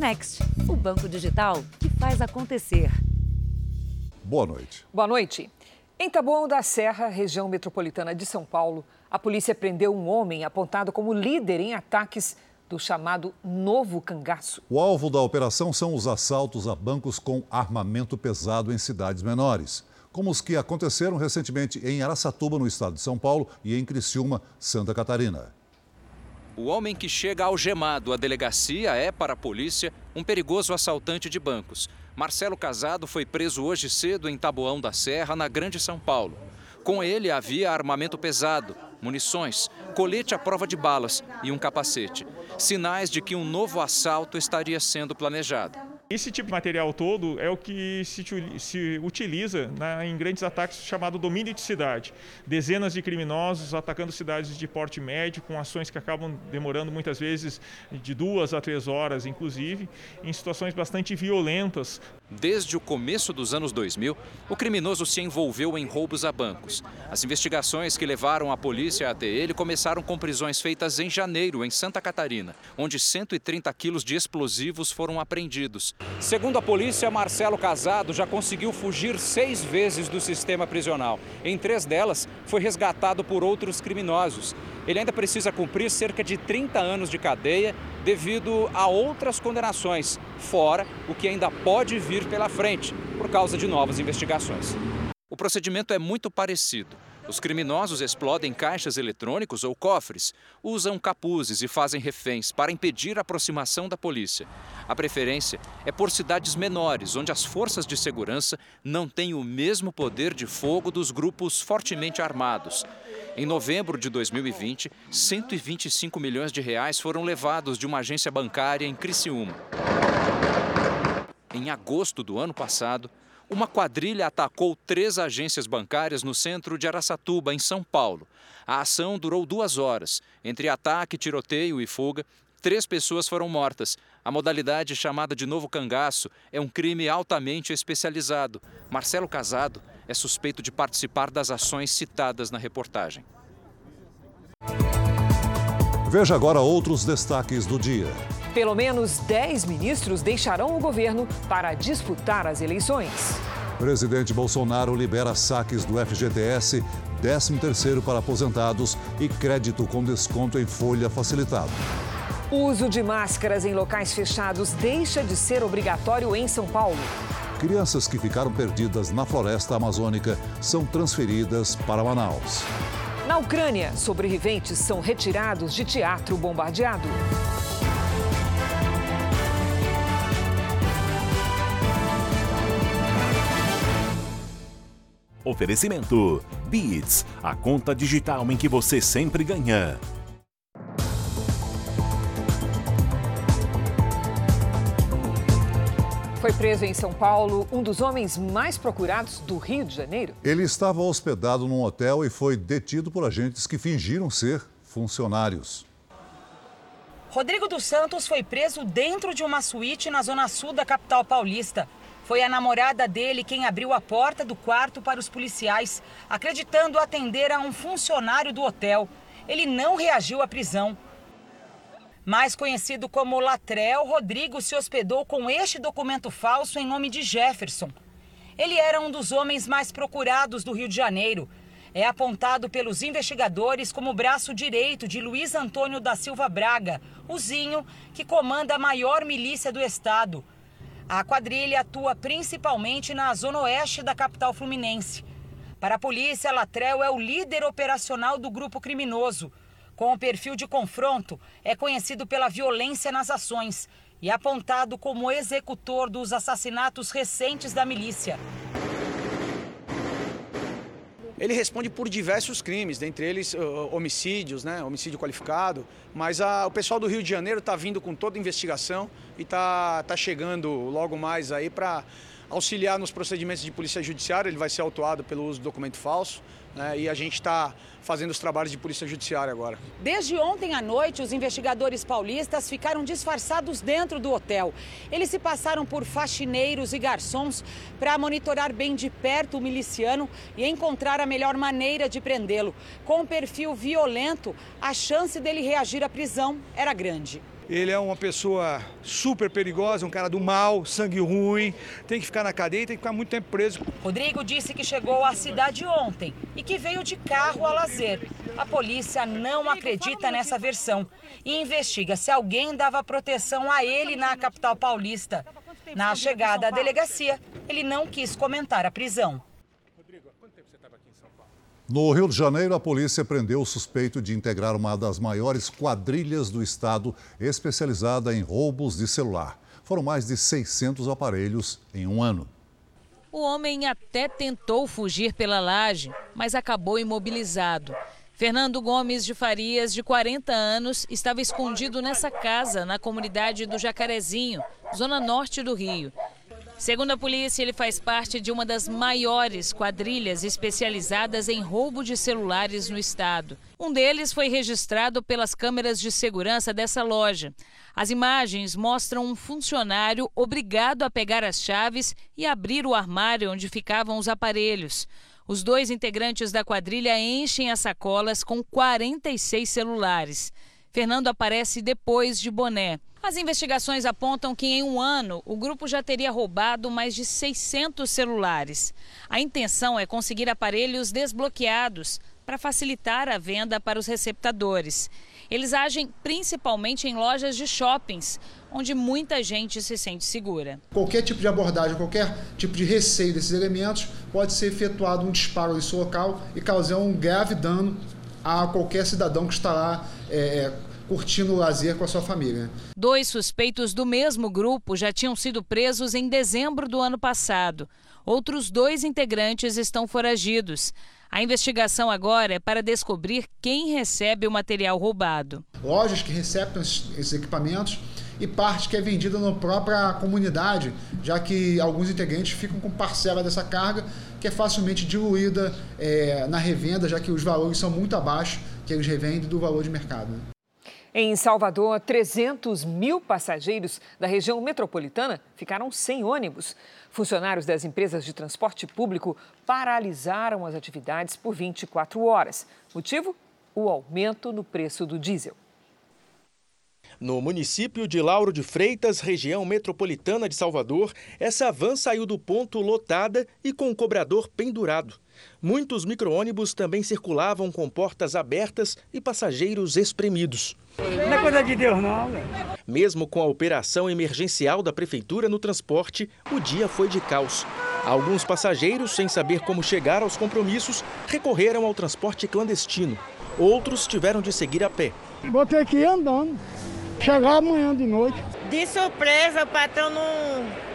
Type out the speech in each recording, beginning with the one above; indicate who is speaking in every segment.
Speaker 1: Next, o banco digital que faz acontecer.
Speaker 2: Boa noite.
Speaker 3: Boa noite. Em Taboão da Serra, região metropolitana de São Paulo, a polícia prendeu um homem apontado como líder em ataques do chamado Novo Cangaço.
Speaker 2: O alvo da operação são os assaltos a bancos com armamento pesado em cidades menores, como os que aconteceram recentemente em Araçatuba, no estado de São Paulo, e em Criciúma, Santa Catarina.
Speaker 4: O homem que chega algemado à delegacia é, para a polícia, um perigoso assaltante de bancos. Marcelo Casado foi preso hoje cedo em Taboão da Serra, na Grande São Paulo. Com ele havia armamento pesado, munições, colete à prova de balas e um capacete. Sinais de que um novo assalto estaria sendo planejado.
Speaker 5: Esse tipo de material todo é o que se, se utiliza né, em grandes ataques chamado domínio de cidade. Dezenas de criminosos atacando cidades de porte médio, com ações que acabam demorando muitas vezes de duas a três horas, inclusive, em situações bastante violentas.
Speaker 4: Desde o começo dos anos 2000, o criminoso se envolveu em roubos a bancos. As investigações que levaram a polícia até ele começaram com prisões feitas em janeiro, em Santa Catarina, onde 130 quilos de explosivos foram apreendidos. Segundo a polícia, Marcelo Casado já conseguiu fugir seis vezes do sistema prisional. Em três delas, foi resgatado por outros criminosos. Ele ainda precisa cumprir cerca de 30 anos de cadeia devido a outras condenações, fora o que ainda pode vir pela frente, por causa de novas investigações. O procedimento é muito parecido. Os criminosos explodem caixas eletrônicos ou cofres, usam capuzes e fazem reféns para impedir a aproximação da polícia. A preferência é por cidades menores, onde as forças de segurança não têm o mesmo poder de fogo dos grupos fortemente armados. Em novembro de 2020, 125 milhões de reais foram levados de uma agência bancária em Criciúma. Em agosto do ano passado, uma quadrilha atacou três agências bancárias no centro de Araçatuba, em São Paulo. A ação durou duas horas. Entre ataque, tiroteio e fuga, três pessoas foram mortas. A modalidade chamada de novo cangaço é um crime altamente especializado. Marcelo Casado é suspeito de participar das ações citadas na reportagem.
Speaker 2: Veja agora outros destaques do dia.
Speaker 3: Pelo menos 10 ministros deixarão o governo para disputar as eleições.
Speaker 2: Presidente Bolsonaro libera saques do FGTS, 13º para aposentados e crédito com desconto em folha facilitado.
Speaker 3: O uso de máscaras em locais fechados deixa de ser obrigatório em São Paulo.
Speaker 2: Crianças que ficaram perdidas na floresta amazônica são transferidas para Manaus.
Speaker 3: Na Ucrânia, sobreviventes são retirados de teatro bombardeado.
Speaker 6: Oferecimento: Beats, a conta digital em que você sempre ganha.
Speaker 3: Foi preso em São Paulo um dos homens mais procurados do Rio de Janeiro.
Speaker 2: Ele estava hospedado num hotel e foi detido por agentes que fingiram ser funcionários.
Speaker 7: Rodrigo dos Santos foi preso dentro de uma suíte na zona sul da capital paulista. Foi a namorada dele quem abriu a porta do quarto para os policiais, acreditando atender a um funcionário do hotel. Ele não reagiu à prisão. Mais conhecido como Latrel, Rodrigo se hospedou com este documento falso em nome de Jefferson. Ele era um dos homens mais procurados do Rio de Janeiro. É apontado pelos investigadores como braço direito de Luiz Antônio da Silva Braga, o Zinho, que comanda a maior milícia do estado. A quadrilha atua principalmente na zona oeste da capital fluminense. Para a polícia, Latrel é o líder operacional do grupo criminoso. Com o perfil de confronto, é conhecido pela violência nas ações e apontado como executor dos assassinatos recentes da milícia.
Speaker 8: Ele responde por diversos crimes, dentre eles uh, homicídios, né, homicídio qualificado. Mas a, o pessoal do Rio de Janeiro está vindo com toda a investigação e está tá chegando logo mais aí para auxiliar nos procedimentos de polícia judiciária. Ele vai ser autuado pelo uso de documento falso. Né, e a gente está fazendo os trabalhos de polícia judiciária agora.
Speaker 7: Desde ontem à noite, os investigadores paulistas ficaram disfarçados dentro do hotel. Eles se passaram por faxineiros e garçons para monitorar bem de perto o miliciano e encontrar a melhor maneira de prendê-lo. Com um perfil violento, a chance dele reagir à prisão era grande.
Speaker 9: Ele é uma pessoa super perigosa, um cara do mal, sangue ruim, tem que ficar na cadeia e tem que ficar muito tempo preso.
Speaker 7: Rodrigo disse que chegou à cidade ontem e que veio de carro a lazer. A polícia não acredita nessa versão e investiga se alguém dava proteção a ele na capital paulista. Na chegada à delegacia, ele não quis comentar a prisão.
Speaker 2: No Rio de Janeiro, a polícia prendeu o suspeito de integrar uma das maiores quadrilhas do estado, especializada em roubos de celular. Foram mais de 600 aparelhos em um ano.
Speaker 10: O homem até tentou fugir pela laje, mas acabou imobilizado. Fernando Gomes de Farias, de 40 anos, estava escondido nessa casa, na comunidade do Jacarezinho, zona norte do Rio. Segundo a polícia, ele faz parte de uma das maiores quadrilhas especializadas em roubo de celulares no estado. Um deles foi registrado pelas câmeras de segurança dessa loja. As imagens mostram um funcionário obrigado a pegar as chaves e abrir o armário onde ficavam os aparelhos. Os dois integrantes da quadrilha enchem as sacolas com 46 celulares. Fernando aparece depois de boné. As investigações apontam que em um ano o grupo já teria roubado mais de 600 celulares. A intenção é conseguir aparelhos desbloqueados para facilitar a venda para os receptadores. Eles agem principalmente em lojas de shoppings, onde muita gente se sente segura.
Speaker 11: Qualquer tipo de abordagem, qualquer tipo de receio desses elementos, pode ser efetuado um disparo nesse local e causar um grave dano a qualquer cidadão que está lá é, curtindo o lazer com a sua família.
Speaker 10: Dois suspeitos do mesmo grupo já tinham sido presos em dezembro do ano passado. Outros dois integrantes estão foragidos. A investigação agora é para descobrir quem recebe o material roubado.
Speaker 11: Lojas que recebem esses equipamentos e parte que é vendida na própria comunidade, já que alguns integrantes ficam com parcela dessa carga que é facilmente diluída é, na revenda, já que os valores são muito abaixo que eles revendem do valor de mercado.
Speaker 3: Em Salvador, 300 mil passageiros da região metropolitana ficaram sem ônibus. Funcionários das empresas de transporte público paralisaram as atividades por 24 horas. Motivo? O aumento no preço do diesel.
Speaker 12: No município de Lauro de Freitas, região metropolitana de Salvador, essa van saiu do ponto lotada e com o cobrador pendurado. Muitos micro-ônibus também circulavam com portas abertas e passageiros espremidos.
Speaker 13: Não é coisa de Deus, não.
Speaker 12: Mesmo com a operação emergencial da prefeitura no transporte, o dia foi de caos. Alguns passageiros, sem saber como chegar aos compromissos, recorreram ao transporte clandestino. Outros tiveram de seguir a pé.
Speaker 13: Vou ter que ir andando. Chegar amanhã de noite.
Speaker 14: De surpresa, o patrão não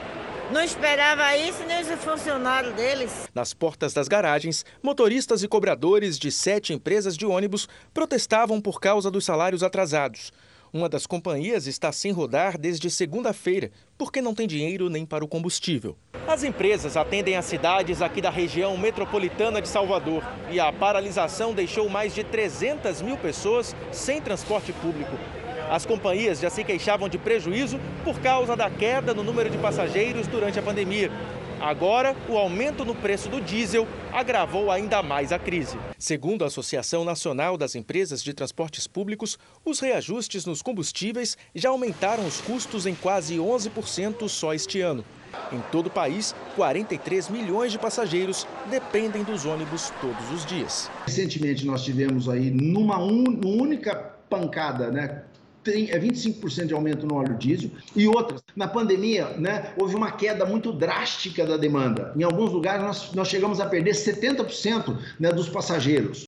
Speaker 14: não esperava isso nem os funcionários deles.
Speaker 12: Nas portas das garagens, motoristas e cobradores de sete empresas de ônibus protestavam por causa dos salários atrasados. Uma das companhias está sem rodar desde segunda-feira, porque não tem dinheiro nem para o combustível. As empresas atendem as cidades aqui da região metropolitana de Salvador e a paralisação deixou mais de 300 mil pessoas sem transporte público. As companhias já se queixavam de prejuízo por causa da queda no número de passageiros durante a pandemia. Agora, o aumento no preço do diesel agravou ainda mais a crise. Segundo a Associação Nacional das Empresas de Transportes Públicos, os reajustes nos combustíveis já aumentaram os custos em quase 11% só este ano. Em todo o país, 43 milhões de passageiros dependem dos ônibus todos os dias.
Speaker 15: Recentemente nós tivemos aí numa un... única pancada, né, tem, é 25% de aumento no óleo diesel. E outras, na pandemia, né, houve uma queda muito drástica da demanda. Em alguns lugares, nós, nós chegamos a perder 70% né, dos passageiros.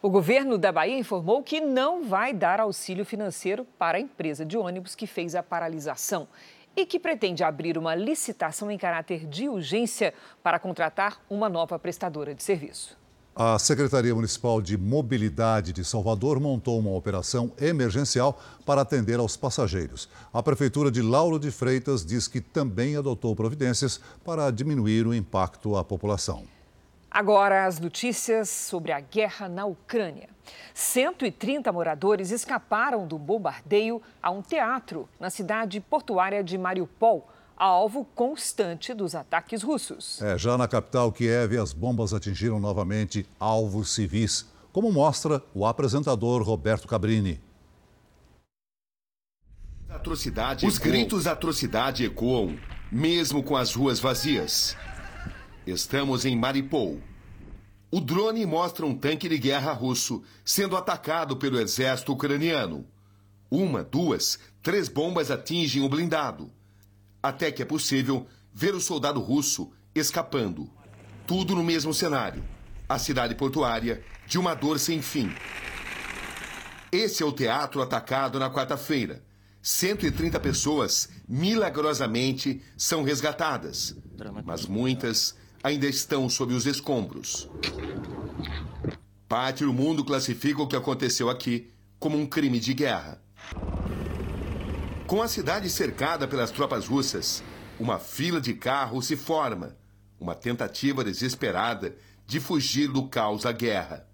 Speaker 3: O governo da Bahia informou que não vai dar auxílio financeiro para a empresa de ônibus que fez a paralisação e que pretende abrir uma licitação em caráter de urgência para contratar uma nova prestadora de serviço.
Speaker 2: A Secretaria Municipal de Mobilidade de Salvador montou uma operação emergencial para atender aos passageiros. A Prefeitura de Lauro de Freitas diz que também adotou providências para diminuir o impacto à população.
Speaker 3: Agora, as notícias sobre a guerra na Ucrânia. 130 moradores escaparam do bombardeio a um teatro na cidade portuária de Mariupol alvo constante dos ataques russos.
Speaker 2: É, já na capital Kiev, as bombas atingiram novamente alvos civis, como mostra o apresentador Roberto Cabrini.
Speaker 16: atrocidade. Os gritos atrocidade ecoam, mesmo com as ruas vazias. Estamos em Mariupol. O drone mostra um tanque de guerra russo sendo atacado pelo exército ucraniano. Uma, duas, três bombas atingem o blindado. Até que é possível ver o soldado russo escapando. Tudo no mesmo cenário. A cidade portuária de uma dor sem fim. Esse é o teatro atacado na quarta-feira. 130 pessoas, milagrosamente, são resgatadas. Mas muitas ainda estão sob os escombros. Parte do mundo classifica o que aconteceu aqui como um crime de guerra. Com a cidade cercada pelas tropas russas, uma fila de carros se forma, uma tentativa desesperada de fugir do caos da guerra.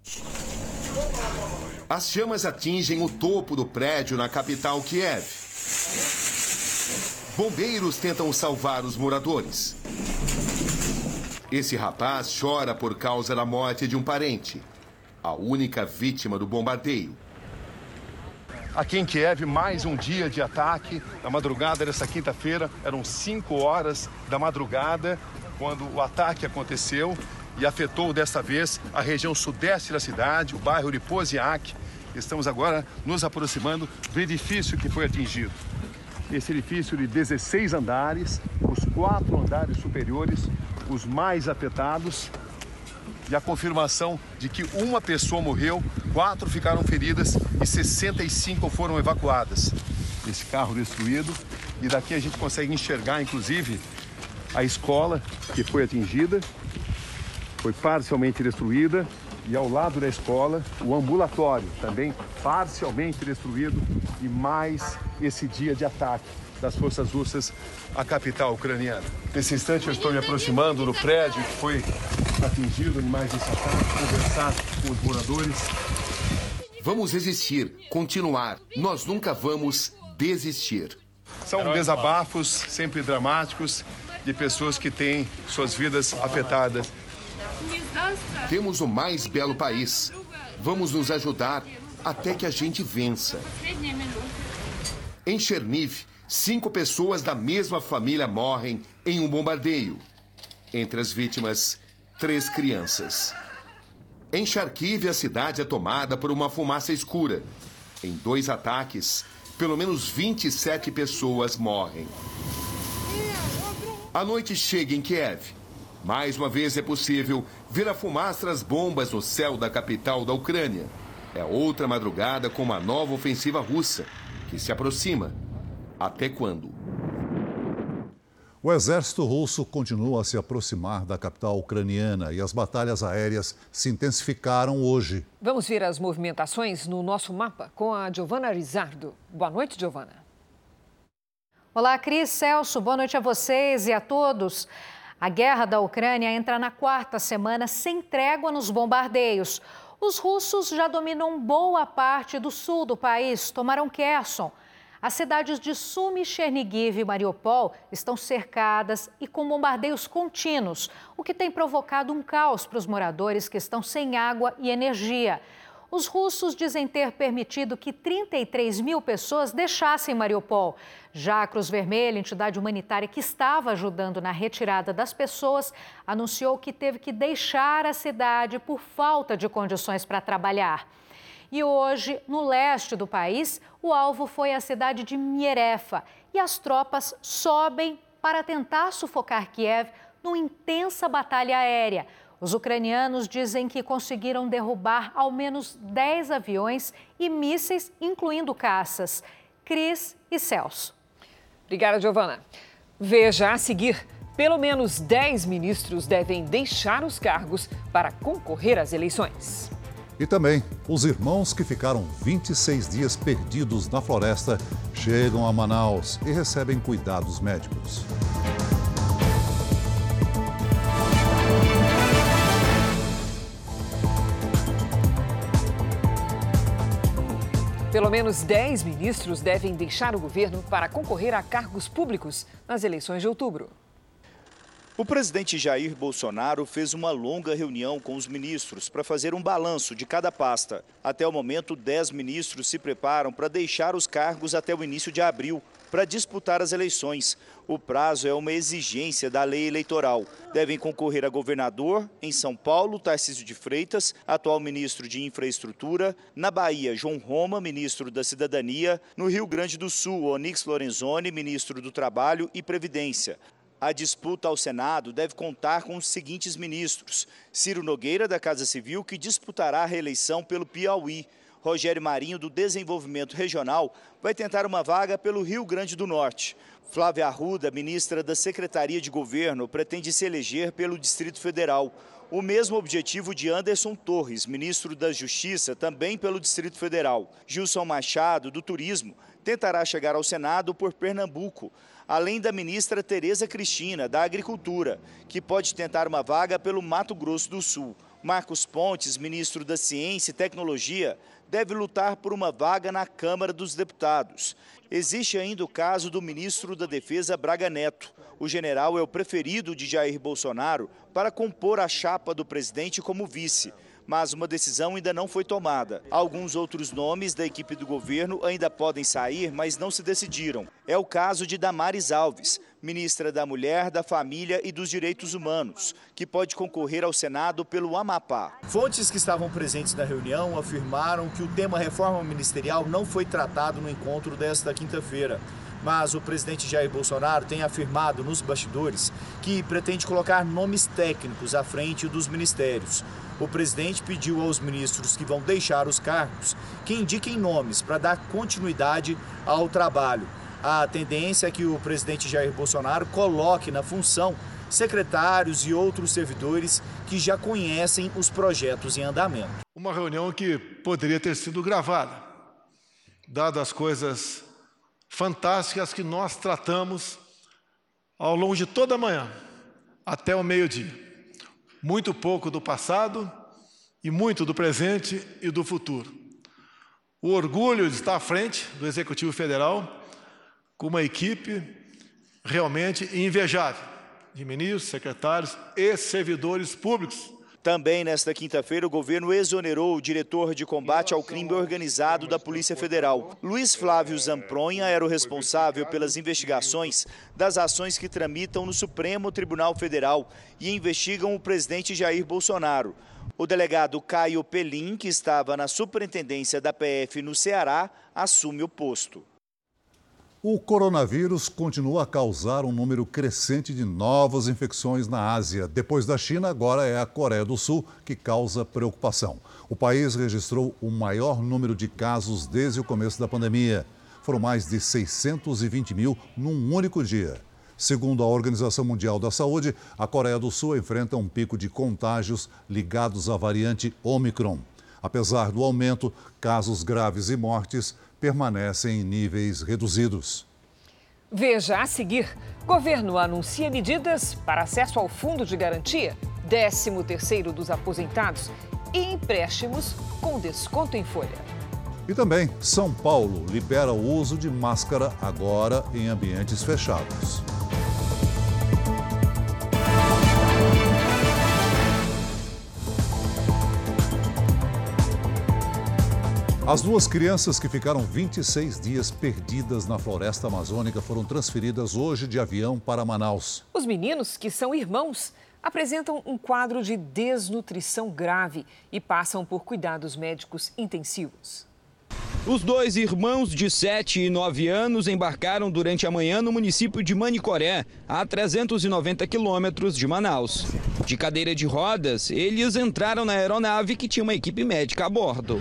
Speaker 16: As chamas atingem o topo do prédio na capital Kiev. Bombeiros tentam salvar os moradores. Esse rapaz chora por causa da morte de um parente, a única vítima do bombardeio.
Speaker 17: Aqui em Kiev, mais um dia de ataque. Na madrugada dessa quinta-feira, eram 5 horas da madrugada, quando o ataque aconteceu e afetou desta vez a região sudeste da cidade, o bairro de Poziak. Estamos agora nos aproximando do edifício que foi atingido. Esse edifício de 16 andares, os quatro andares superiores, os mais afetados, e a confirmação de que uma pessoa morreu, quatro ficaram feridas e 65 foram evacuadas. Esse carro destruído e daqui a gente consegue enxergar, inclusive, a escola que foi atingida, foi parcialmente destruída e ao lado da escola o ambulatório também parcialmente destruído e mais esse dia de ataque das forças russas à capital ucraniana. Nesse instante eu estou me aproximando do prédio que foi atingido em mais esse ataque, conversar com os moradores.
Speaker 16: Vamos resistir, continuar. Nós nunca vamos desistir.
Speaker 17: São desabafos sempre dramáticos de pessoas que têm suas vidas afetadas.
Speaker 16: Temos o mais belo país. Vamos nos ajudar até que a gente vença. Em Cherniv, cinco pessoas da mesma família morrem em um bombardeio. Entre as vítimas, três crianças. Em Kharkiv, a cidade é tomada por uma fumaça escura. Em dois ataques, pelo menos 27 pessoas morrem. A noite chega em Kiev. Mais uma vez é possível ver a fumaça das bombas no céu da capital da Ucrânia. É outra madrugada com uma nova ofensiva russa que se aproxima. Até quando?
Speaker 2: O exército russo continua a se aproximar da capital ucraniana e as batalhas aéreas se intensificaram hoje.
Speaker 3: Vamos ver as movimentações no nosso mapa com a Giovana Rizardo. Boa noite, Giovana.
Speaker 18: Olá, Cris, Celso, boa noite a vocês e a todos. A guerra da Ucrânia entra na quarta semana sem trégua nos bombardeios. Os russos já dominam boa parte do sul do país, tomaram Kherson. As cidades de Sumy, Chernigiv e Mariupol estão cercadas e com bombardeios contínuos, o que tem provocado um caos para os moradores que estão sem água e energia. Os russos dizem ter permitido que 33 mil pessoas deixassem Mariupol. Já a Cruz Vermelha, entidade humanitária que estava ajudando na retirada das pessoas, anunciou que teve que deixar a cidade por falta de condições para trabalhar. E hoje, no leste do país, o alvo foi a cidade de Mierefa. E as tropas sobem para tentar sufocar Kiev numa intensa batalha aérea. Os ucranianos dizem que conseguiram derrubar ao menos 10 aviões e mísseis, incluindo caças. Cris e Celso.
Speaker 3: Obrigada, Giovana. Veja a seguir. Pelo menos 10 ministros devem deixar os cargos para concorrer às eleições.
Speaker 2: E também, os irmãos que ficaram 26 dias perdidos na floresta chegam a Manaus e recebem cuidados médicos.
Speaker 3: Pelo menos 10 ministros devem deixar o governo para concorrer a cargos públicos nas eleições de outubro.
Speaker 19: O presidente Jair Bolsonaro fez uma longa reunião com os ministros para fazer um balanço de cada pasta. Até o momento, 10 ministros se preparam para deixar os cargos até o início de abril. para disputar as eleições. O prazo é uma exigência da lei eleitoral. Devem concorrer a governador em São Paulo, Tarcísio de Freitas, atual ministro de Infraestrutura, na Bahia, João Roma, ministro da Cidadania, no Rio Grande do Sul, Onix Lorenzoni, ministro do Trabalho e Previdência. A disputa ao Senado deve contar com os seguintes ministros: Ciro Nogueira, da Casa Civil, que disputará a reeleição pelo Piauí. Rogério Marinho, do Desenvolvimento Regional, vai tentar uma vaga pelo Rio Grande do Norte. Flávia Arruda, ministra da Secretaria de Governo, pretende se eleger pelo Distrito Federal. O mesmo objetivo de Anderson Torres, ministro da Justiça, também pelo Distrito Federal. Gilson Machado, do Turismo, tentará chegar ao Senado por Pernambuco, além da ministra Tereza Cristina, da Agricultura, que pode tentar uma vaga pelo Mato Grosso do Sul. Marcos Pontes, ministro da Ciência e Tecnologia, deve lutar por uma vaga na Câmara dos Deputados. Existe ainda o caso do ministro da Defesa Braga Neto. O general é o preferido de Jair Bolsonaro para compor a chapa do presidente como vice mas uma decisão ainda não foi tomada. Alguns outros nomes da equipe do governo ainda podem sair, mas não se decidiram. É o caso de Damares Alves, ministra da Mulher, da Família e dos Direitos Humanos, que pode concorrer ao Senado pelo Amapá.
Speaker 20: Fontes que estavam presentes na reunião afirmaram que o tema reforma ministerial não foi tratado no encontro desta quinta-feira mas o presidente Jair Bolsonaro tem afirmado nos bastidores que pretende colocar nomes técnicos à frente dos ministérios. O presidente pediu aos ministros que vão deixar os cargos que indiquem nomes para dar continuidade ao trabalho. A tendência é que o presidente Jair Bolsonaro coloque na função secretários e outros servidores que já conhecem os projetos em andamento.
Speaker 17: Uma reunião que poderia ter sido gravada, dadas as coisas fantásticas que nós tratamos ao longo de toda a manhã, até o meio-dia. Muito pouco do passado e muito do presente e do futuro. O orgulho de estar à frente do Executivo Federal com uma equipe realmente invejável de ministros, secretários e servidores públicos
Speaker 19: também nesta quinta-feira, o governo exonerou o diretor de combate ao crime organizado da Polícia Federal. Luiz Flávio Zampronha era o responsável pelas investigações das ações que tramitam no Supremo Tribunal Federal e investigam o presidente Jair Bolsonaro. O delegado Caio Pelim, que estava na superintendência da PF no Ceará, assume o posto.
Speaker 2: O coronavírus continua a causar um número crescente de novas infecções na Ásia. Depois da China, agora é a Coreia do Sul que causa preocupação. O país registrou o maior número de casos desde o começo da pandemia. Foram mais de 620 mil num único dia. Segundo a Organização Mundial da Saúde, a Coreia do Sul enfrenta um pico de contágios ligados à variante Omicron. Apesar do aumento, casos graves e mortes permanecem em níveis reduzidos.
Speaker 3: Veja a seguir: governo anuncia medidas para acesso ao fundo de garantia, 13º dos aposentados e empréstimos com desconto em folha.
Speaker 2: E também São Paulo libera o uso de máscara agora em ambientes fechados. As duas crianças que ficaram 26 dias perdidas na floresta amazônica foram transferidas hoje de avião para Manaus.
Speaker 3: Os meninos, que são irmãos, apresentam um quadro de desnutrição grave e passam por cuidados médicos intensivos.
Speaker 21: Os dois irmãos de 7 e 9 anos embarcaram durante a manhã no município de Manicoré, a 390 quilômetros de Manaus. De cadeira de rodas, eles entraram na aeronave que tinha uma equipe médica a bordo.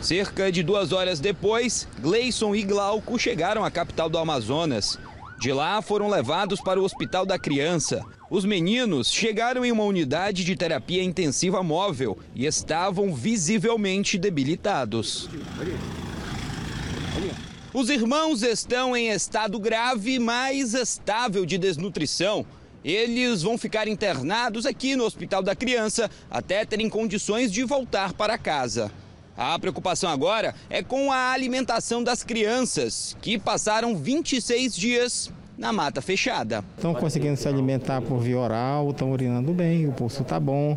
Speaker 21: Cerca de duas horas depois, Gleison e Glauco chegaram à capital do Amazonas. De lá foram levados para o Hospital da Criança. Os meninos chegaram em uma unidade de terapia intensiva móvel e estavam visivelmente debilitados. Os irmãos estão em estado grave, mas estável de desnutrição. Eles vão ficar internados aqui no Hospital da Criança até terem condições de voltar para casa. A preocupação agora é com a alimentação das crianças, que passaram 26 dias na mata fechada.
Speaker 22: Estão conseguindo se alimentar por via oral, estão urinando bem, o pulso está bom,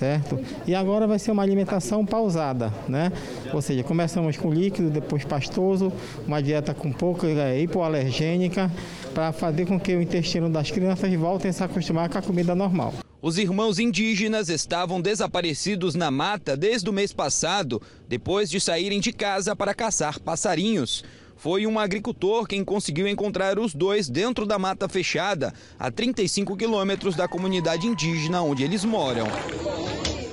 Speaker 22: certo? E agora vai ser uma alimentação pausada, né? Ou seja, começamos com líquido, depois pastoso, uma dieta com pouco é, hipoalergênica, para fazer com que o intestino das crianças voltem a se acostumar com a comida normal.
Speaker 21: Os irmãos indígenas estavam desaparecidos na mata desde o mês passado, depois de saírem de casa para caçar passarinhos. Foi um agricultor quem conseguiu encontrar os dois dentro da mata fechada, a 35 quilômetros da comunidade indígena onde eles moram.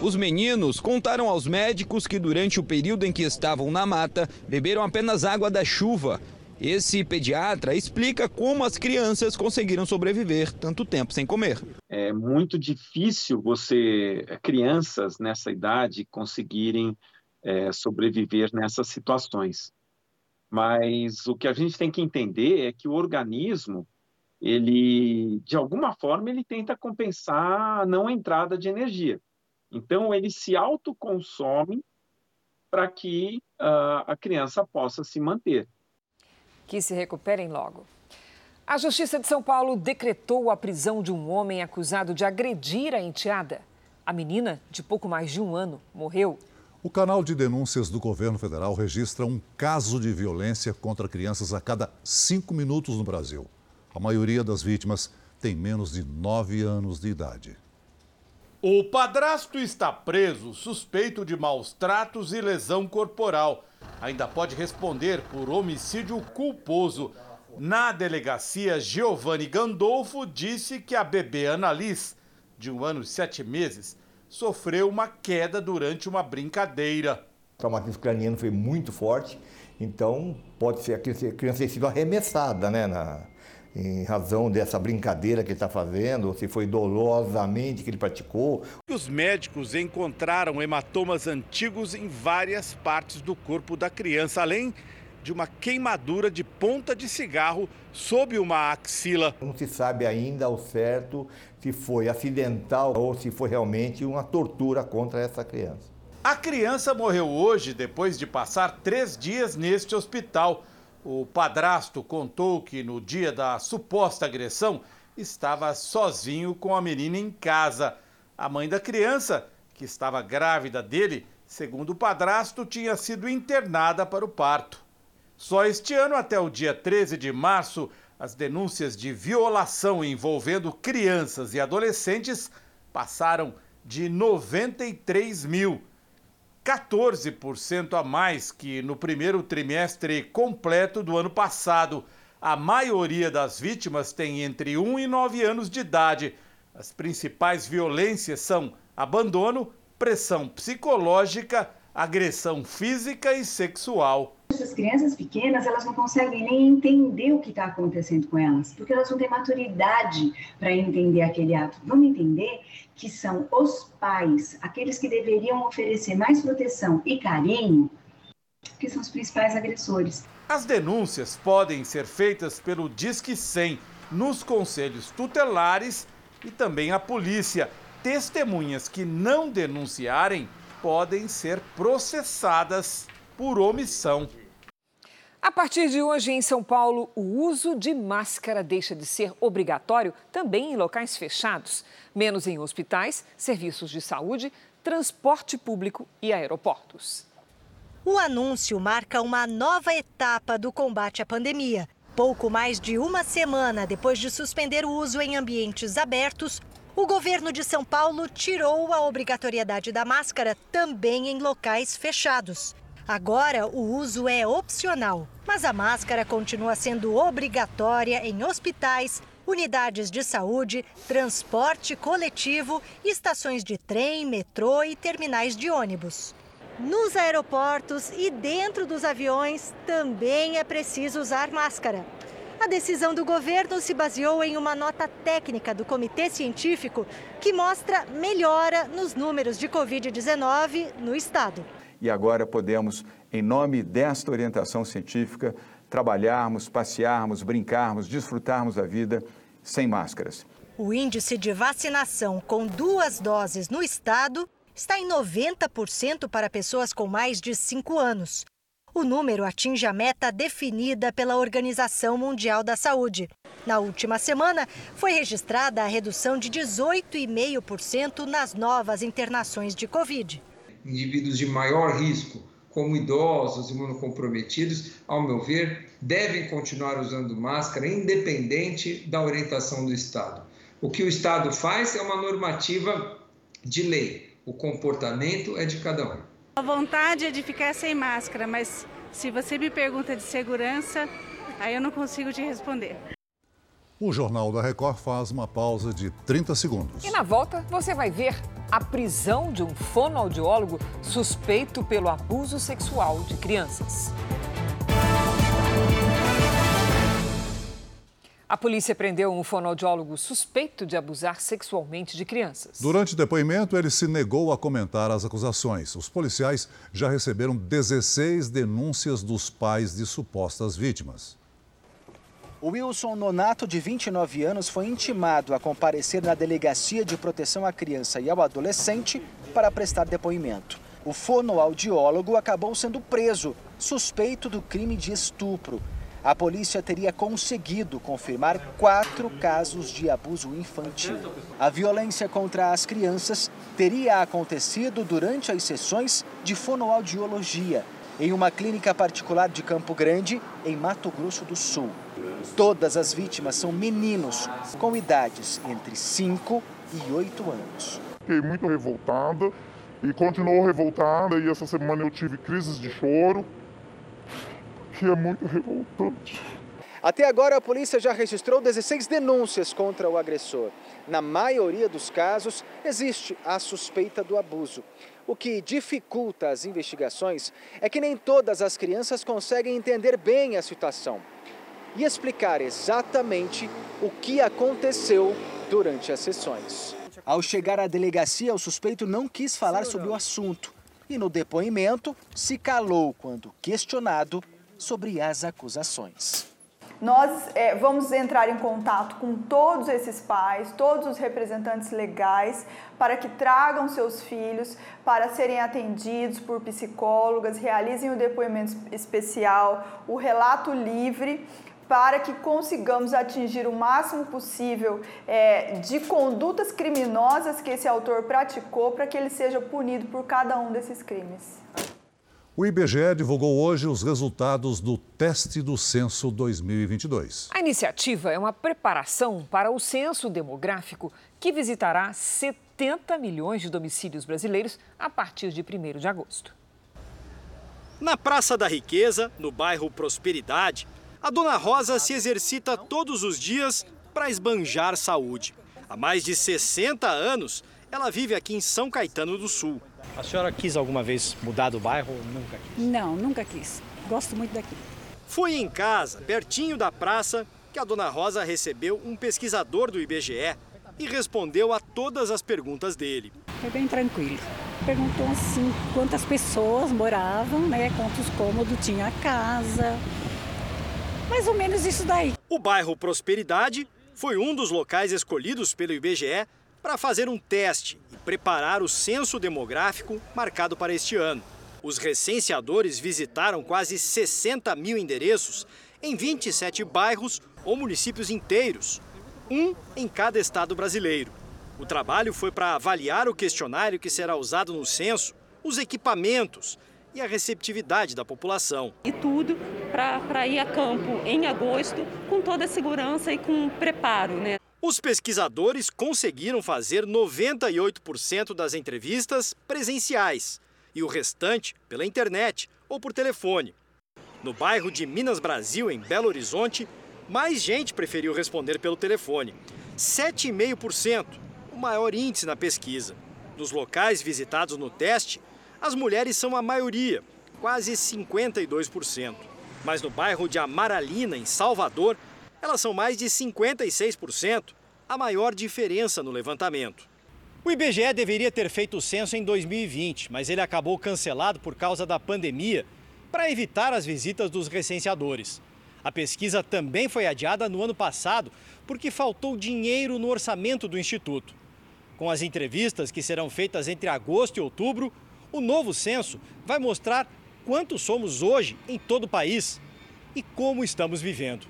Speaker 21: Os meninos contaram aos médicos que durante o período em que estavam na mata, beberam apenas água da chuva. Esse pediatra explica como as crianças conseguiram sobreviver tanto tempo sem comer.
Speaker 23: É muito difícil você, crianças nessa idade, conseguirem é, sobreviver nessas situações. Mas o que a gente tem que entender é que o organismo, ele, de alguma forma, ele tenta compensar a não entrada de energia. Então, ele se autoconsome para que uh, a criança possa se manter
Speaker 3: que se recuperem logo. A Justiça de São Paulo decretou a prisão de um homem acusado de agredir a enteada. A menina, de pouco mais de um ano, morreu.
Speaker 2: O canal de denúncias do governo federal registra um caso de violência contra crianças a cada cinco minutos no Brasil. A maioria das vítimas tem menos de nove anos de idade.
Speaker 24: O padrasto está preso, suspeito de maus tratos e lesão corporal ainda pode responder por homicídio culposo. Na delegacia, Giovanni Gandolfo disse que a bebê Annalise, de um ano e sete meses, sofreu uma queda durante uma brincadeira.
Speaker 25: O traumatismo craniano foi muito forte, então pode ser a criança ter sido arremessada né, na, em razão dessa brincadeira que ele está fazendo, ou se foi dolosamente que ele praticou.
Speaker 24: Os médicos encontraram hematomas antigos em várias partes do corpo da criança, além de uma queimadura de ponta de cigarro sob uma axila.
Speaker 25: Não se sabe ainda ao certo se foi acidental ou se foi realmente uma tortura contra essa criança.
Speaker 24: A criança morreu hoje depois de passar três dias neste hospital. O padrasto contou que no dia da suposta agressão estava sozinho com a menina em casa. A mãe da criança, que estava grávida dele, segundo o padrasto, tinha sido internada para o parto. Só este ano, até o dia 13 de março, as denúncias de violação envolvendo crianças e adolescentes passaram de 93 mil. 14% a mais que no primeiro trimestre completo do ano passado. A maioria das vítimas tem entre 1 e 9 anos de idade. As principais violências são abandono, pressão psicológica, agressão física e sexual.
Speaker 26: Essas crianças pequenas, elas não conseguem nem entender o que está acontecendo com elas, porque elas não têm maturidade para entender aquele ato. Vamos entender que são os pais, aqueles que deveriam oferecer mais proteção e carinho, que são os principais agressores.
Speaker 24: As denúncias podem ser feitas pelo Disque 100 nos conselhos tutelares e também a polícia. Testemunhas que não denunciarem podem ser processadas por omissão.
Speaker 3: A partir de hoje, em São Paulo, o uso de máscara deixa de ser obrigatório também em locais fechados, menos em hospitais, serviços de saúde, transporte público e aeroportos.
Speaker 27: O anúncio marca uma nova etapa do combate à pandemia. Pouco mais de uma semana depois de suspender o uso em ambientes abertos, o governo de São Paulo tirou a obrigatoriedade da máscara também em locais fechados. Agora, o uso é opcional, mas a máscara continua sendo obrigatória em hospitais, unidades de saúde, transporte coletivo, estações de trem, metrô e terminais de ônibus. Nos aeroportos e dentro dos aviões também é preciso usar máscara. A decisão do governo se baseou em uma nota técnica do Comitê Científico que mostra melhora nos números de Covid-19 no estado
Speaker 28: e agora podemos, em nome desta orientação científica, trabalharmos, passearmos, brincarmos, desfrutarmos da vida sem máscaras.
Speaker 27: O índice de vacinação com duas doses no estado está em 90% para pessoas com mais de 5 anos. O número atinge a meta definida pela Organização Mundial da Saúde. Na última semana, foi registrada a redução de 18,5% nas novas internações de Covid.
Speaker 29: Indivíduos de maior risco, como idosos, imunocomprometidos, ao meu ver, devem continuar usando máscara, independente da orientação do Estado. O que o Estado faz é uma normativa de lei, o comportamento é de cada um.
Speaker 30: A vontade é de ficar sem máscara, mas se você me pergunta de segurança, aí eu não consigo te responder.
Speaker 2: O Jornal da Record faz uma pausa de 30 segundos.
Speaker 3: E na volta, você vai ver a prisão de um fonoaudiólogo suspeito pelo abuso sexual de crianças. A polícia prendeu um fonoaudiólogo suspeito de abusar sexualmente de crianças.
Speaker 2: Durante o depoimento, ele se negou a comentar as acusações. Os policiais já receberam 16 denúncias dos pais de supostas vítimas.
Speaker 31: Wilson Nonato, de 29 anos, foi intimado a comparecer na Delegacia de Proteção à Criança e ao Adolescente para prestar depoimento. O fonoaudiólogo acabou sendo preso, suspeito do crime de estupro. A polícia teria conseguido confirmar quatro casos de abuso infantil. A violência contra as crianças teria acontecido durante as sessões de fonoaudiologia em uma clínica particular de Campo Grande, em Mato Grosso do Sul. Todas as vítimas são meninos com idades entre 5 e 8 anos.
Speaker 32: Fiquei muito revoltada e continuou revoltada e essa semana eu tive crises de choro, que é muito revoltante.
Speaker 31: Até agora, a polícia já registrou 16 denúncias contra o agressor. Na maioria dos casos, existe a suspeita do abuso. O que dificulta as investigações é que nem todas as crianças conseguem entender bem a situação e explicar exatamente o que aconteceu durante as sessões. Ao chegar à delegacia, o suspeito não quis falar sobre o assunto e, no depoimento, se calou quando questionado sobre as acusações.
Speaker 33: Nós é, vamos entrar em contato com todos esses pais, todos os representantes legais, para que tragam seus filhos para serem atendidos por psicólogas, realizem o depoimento especial, o relato livre para que consigamos atingir o máximo possível é, de condutas criminosas que esse autor praticou para que ele seja punido por cada um desses crimes.
Speaker 2: O IBGE divulgou hoje os resultados do teste do censo 2022.
Speaker 3: A iniciativa é uma preparação para o censo demográfico que visitará 70 milhões de domicílios brasileiros a partir de 1 de agosto.
Speaker 34: Na Praça da Riqueza, no bairro Prosperidade, a Dona Rosa se exercita todos os dias para esbanjar saúde. Há mais de 60 anos, ela vive aqui em São Caetano do Sul.
Speaker 35: A senhora quis alguma vez mudar do bairro ou nunca quis?
Speaker 36: Não, nunca quis. Gosto muito daqui.
Speaker 34: Foi em casa, pertinho da praça, que a dona Rosa recebeu um pesquisador do IBGE e respondeu a todas as perguntas dele.
Speaker 36: Foi bem tranquilo. Perguntou assim quantas pessoas moravam, né? Quantos cômodos tinha a casa. Mais ou menos isso daí.
Speaker 34: O bairro Prosperidade foi um dos locais escolhidos pelo IBGE para fazer um teste e preparar o censo demográfico marcado para este ano. Os recenseadores visitaram quase 60 mil endereços em 27 bairros ou municípios inteiros, um em cada estado brasileiro. O trabalho foi para avaliar o questionário que será usado no censo, os equipamentos e a receptividade da população.
Speaker 36: E tudo para ir a campo em agosto com toda a segurança e com preparo, né?
Speaker 34: Os pesquisadores conseguiram fazer 98% das entrevistas presenciais e o restante pela internet ou por telefone. No bairro de Minas Brasil, em Belo Horizonte, mais gente preferiu responder pelo telefone. 7,5%, o maior índice na pesquisa. Nos locais visitados no teste, as mulheres são a maioria, quase 52%. Mas no bairro de Amaralina, em Salvador, elas são mais de 56%, a maior diferença no levantamento. O IBGE deveria ter feito o censo em 2020, mas ele acabou cancelado por causa da pandemia para evitar as visitas dos recenseadores. A pesquisa também foi adiada no ano passado porque faltou dinheiro no orçamento do Instituto. Com as entrevistas que serão feitas entre agosto e outubro, o novo censo vai mostrar quantos somos hoje em todo o país e como estamos vivendo.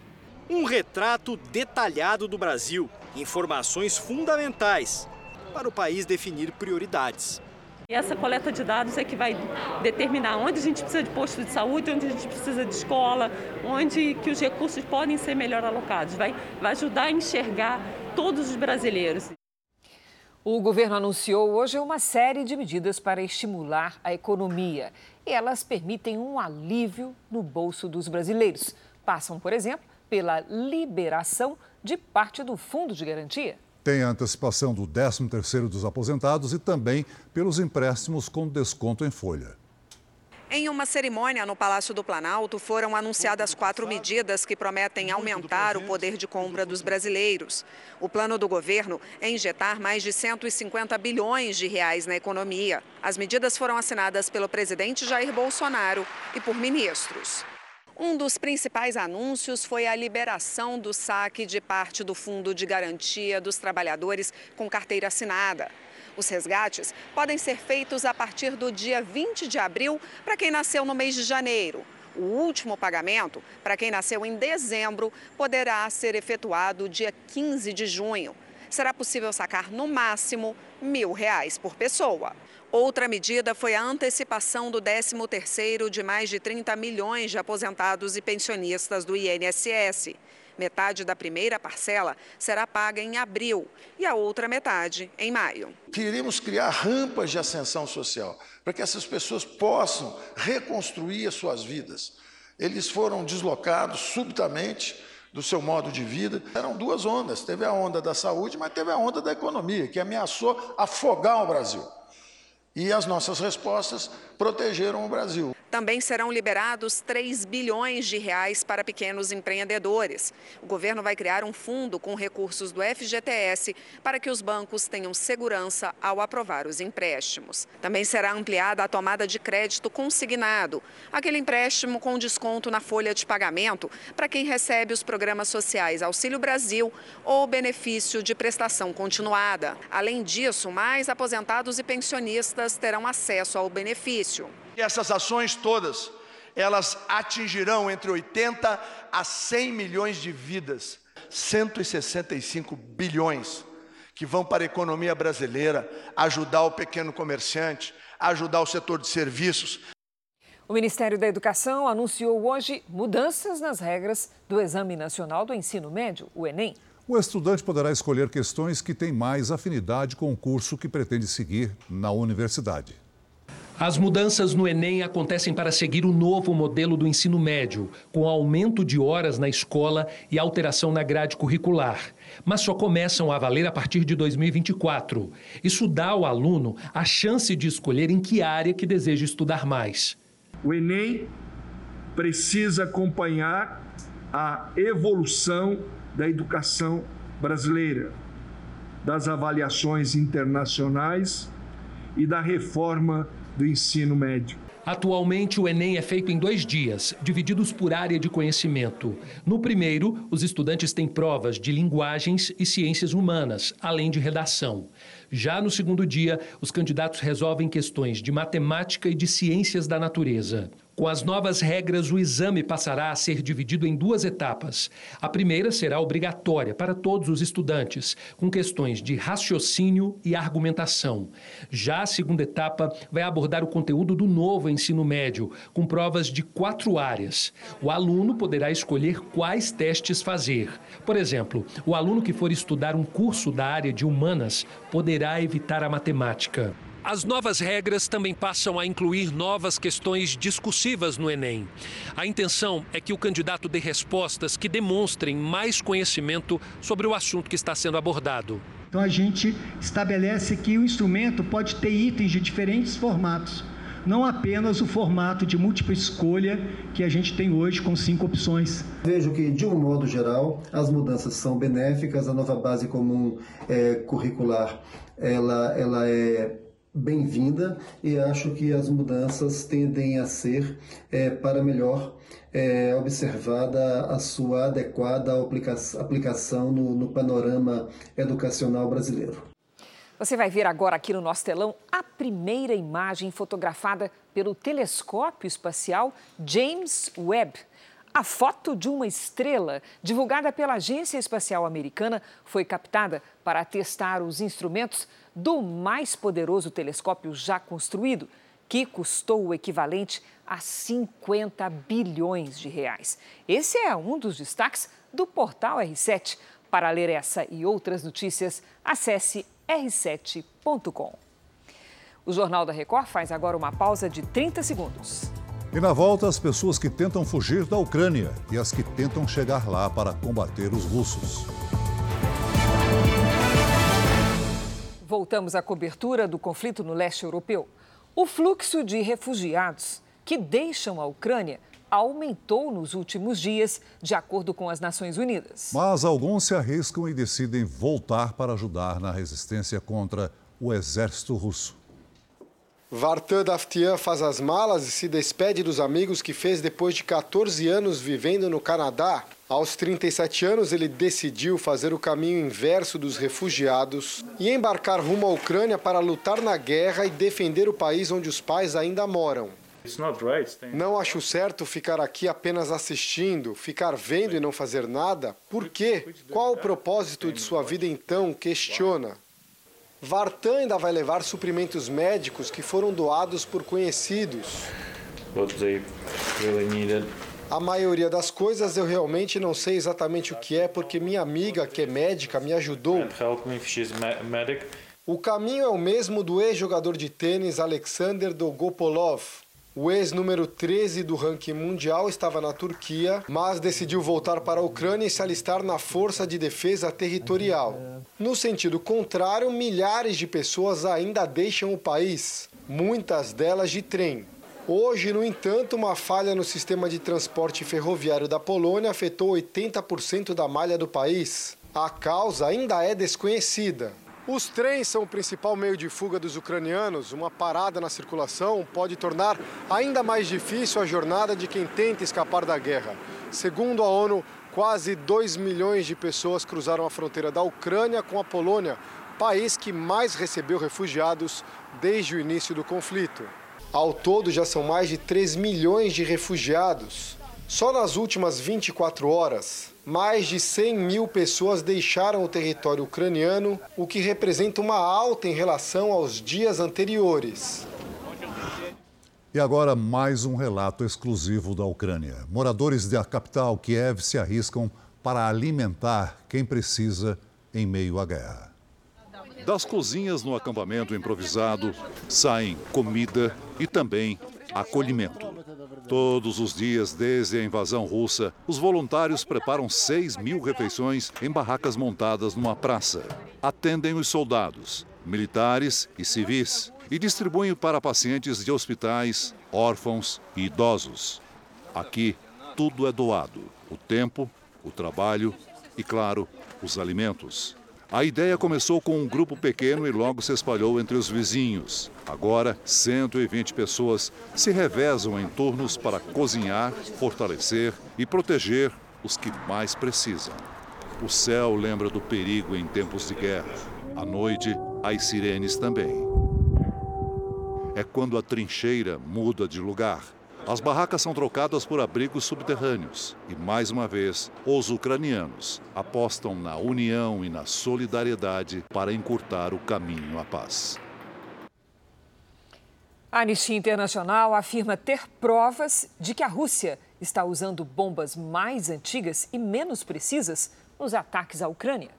Speaker 34: Um retrato detalhado do Brasil, informações fundamentais para o país definir prioridades.
Speaker 37: E essa coleta de dados é que vai determinar onde a gente precisa de posto de saúde, onde a gente precisa de escola, onde que os recursos podem ser melhor alocados. Vai, vai ajudar a enxergar todos os brasileiros.
Speaker 3: O governo anunciou hoje uma série de medidas para estimular a economia. E elas permitem um alívio no bolso dos brasileiros. Passam, por exemplo, pela liberação de parte do fundo de garantia.
Speaker 2: Tem a antecipação do 13º dos aposentados e também pelos empréstimos com desconto em folha.
Speaker 38: Em uma cerimônia no Palácio do Planalto, foram anunciadas quatro medidas que prometem aumentar o poder de compra dos brasileiros. O plano do governo é injetar mais de 150 bilhões de reais na economia. As medidas foram assinadas pelo presidente Jair Bolsonaro e por ministros. Um dos principais anúncios foi a liberação do saque de parte do Fundo de Garantia dos Trabalhadores com carteira assinada. Os resgates podem ser feitos a partir do dia 20 de abril para quem nasceu no mês de janeiro. O último pagamento, para quem nasceu em dezembro, poderá ser efetuado dia 15 de junho. Será possível sacar no máximo mil reais por pessoa. Outra medida foi a antecipação do 13º de mais de 30 milhões de aposentados e pensionistas do INSS. Metade da primeira parcela será paga em abril e a outra metade em maio.
Speaker 39: Queremos criar rampas de ascensão social para que essas pessoas possam reconstruir as suas vidas. Eles foram deslocados subitamente do seu modo de vida. Eram duas ondas: teve a onda da saúde, mas teve a onda da economia, que ameaçou afogar o Brasil. E as nossas respostas protegeram o Brasil.
Speaker 38: Também serão liberados 3 bilhões de reais para pequenos empreendedores. O governo vai criar um fundo com recursos do FGTS para que os bancos tenham segurança ao aprovar os empréstimos. Também será ampliada a tomada de crédito consignado, aquele empréstimo com desconto na folha de pagamento para quem recebe os programas sociais Auxílio Brasil ou benefício de prestação continuada. Além disso, mais aposentados e pensionistas terão acesso ao benefício.
Speaker 40: E essas ações todas, elas atingirão entre 80 a 100 milhões de vidas, 165 bilhões que vão para a economia brasileira, ajudar o pequeno comerciante, ajudar o setor de serviços.
Speaker 3: O Ministério da Educação anunciou hoje mudanças nas regras do Exame Nacional do Ensino Médio, o Enem.
Speaker 2: O estudante poderá escolher questões que têm mais afinidade com o curso que pretende seguir na universidade.
Speaker 41: As mudanças no Enem acontecem para seguir o novo modelo do ensino médio, com aumento de horas na escola e alteração na grade curricular. Mas só começam a valer a partir de 2024. Isso dá ao aluno a chance de escolher em que área que deseja estudar mais.
Speaker 42: O Enem precisa acompanhar a evolução da educação brasileira, das avaliações internacionais e da reforma do ensino médio.
Speaker 41: Atualmente, o Enem é feito em dois dias, divididos por área de conhecimento. No primeiro, os estudantes têm provas de linguagens e ciências humanas, além de redação. Já no segundo dia, os candidatos resolvem questões de matemática e de ciências da natureza. Com as novas regras, o exame passará a ser dividido em duas etapas. A primeira será obrigatória para todos os estudantes, com questões de raciocínio e argumentação. Já a segunda etapa vai abordar o conteúdo do novo ensino médio, com provas de quatro áreas. O aluno poderá escolher quais testes fazer. Por exemplo, o aluno que for estudar um curso da área de humanas poderá evitar a matemática. As novas regras também passam a incluir novas questões discursivas no Enem. A intenção é que o candidato dê respostas que demonstrem mais conhecimento sobre o assunto que está sendo abordado.
Speaker 43: Então a gente estabelece que o instrumento pode ter itens de diferentes formatos, não apenas o formato de múltipla escolha que a gente tem hoje com cinco opções.
Speaker 44: Vejo que, de um modo geral, as mudanças são benéficas, a nova base comum é, curricular ela, ela é bem-vinda e acho que as mudanças tendem a ser é, para melhor é, observada a sua adequada aplica aplicação no, no panorama educacional brasileiro.
Speaker 3: Você vai ver agora aqui no nosso telão a primeira imagem fotografada pelo telescópio espacial James Webb. A foto de uma estrela, divulgada pela Agência Espacial Americana, foi captada para testar os instrumentos do mais poderoso telescópio já construído, que custou o equivalente a 50 bilhões de reais. Esse é um dos destaques do portal R7. Para ler essa e outras notícias, acesse r7.com. O Jornal da Record faz agora uma pausa de 30 segundos.
Speaker 2: E na volta, as pessoas que tentam fugir da Ucrânia e as que tentam chegar lá para combater os russos.
Speaker 3: Voltamos à cobertura do conflito no leste europeu. O fluxo de refugiados que deixam a Ucrânia aumentou nos últimos dias, de acordo com as Nações Unidas.
Speaker 2: Mas alguns se arriscam e decidem voltar para ajudar na resistência contra o exército russo.
Speaker 45: Vartan Daftian faz as malas e se despede dos amigos que fez depois de 14 anos vivendo no Canadá. Aos 37 anos, ele decidiu fazer o caminho inverso dos refugiados e embarcar rumo à Ucrânia para lutar na guerra e defender o país onde os pais ainda moram. Não acho certo ficar aqui apenas assistindo, ficar vendo e não fazer nada. Por quê? Qual o propósito de sua vida então? Questiona. Vartan ainda vai levar suprimentos médicos que foram doados por conhecidos. A maioria das coisas eu realmente não sei exatamente o que é, porque minha amiga, que é médica, me ajudou. O caminho é o mesmo do ex-jogador de tênis Alexander Dogopolov. O ex-número 13 do ranking mundial estava na Turquia, mas decidiu voltar para a Ucrânia e se alistar na Força de Defesa Territorial. No sentido contrário, milhares de pessoas ainda deixam o país, muitas delas de trem. Hoje, no entanto, uma falha no sistema de transporte ferroviário da Polônia afetou 80% da malha do país. A causa ainda é desconhecida. Os trens são o principal meio de fuga dos ucranianos. Uma parada na circulação pode tornar ainda mais difícil a jornada de quem tenta escapar da guerra. Segundo a ONU, quase 2 milhões de pessoas cruzaram a fronteira da Ucrânia com a Polônia, país que mais recebeu refugiados desde o início do conflito. Ao todo, já são mais de 3 milhões de refugiados. Só nas últimas 24 horas, mais de 100 mil pessoas deixaram o território ucraniano, o que representa uma alta em relação aos dias anteriores.
Speaker 2: E agora mais um relato exclusivo da Ucrânia. Moradores da capital Kiev se arriscam para alimentar quem precisa em meio à guerra. Das cozinhas no acampamento improvisado saem comida e também acolhimento. Todos os dias, desde a invasão russa, os voluntários preparam 6 mil refeições em barracas montadas numa praça. Atendem os soldados, militares e civis e distribuem para pacientes de hospitais, órfãos e idosos. Aqui, tudo é doado: o tempo, o trabalho e, claro, os alimentos. A ideia começou com um grupo pequeno e logo se espalhou entre os vizinhos. Agora, 120 pessoas se revezam em turnos para cozinhar, fortalecer e proteger os que mais precisam. O céu lembra do perigo em tempos de guerra. À noite, as sirenes também. É quando a trincheira muda de lugar. As barracas são trocadas por abrigos subterrâneos. E, mais uma vez, os ucranianos apostam na união e na solidariedade para encurtar o caminho à paz.
Speaker 3: A Anistia Internacional afirma ter provas de que a Rússia está usando bombas mais antigas e menos precisas nos ataques à Ucrânia.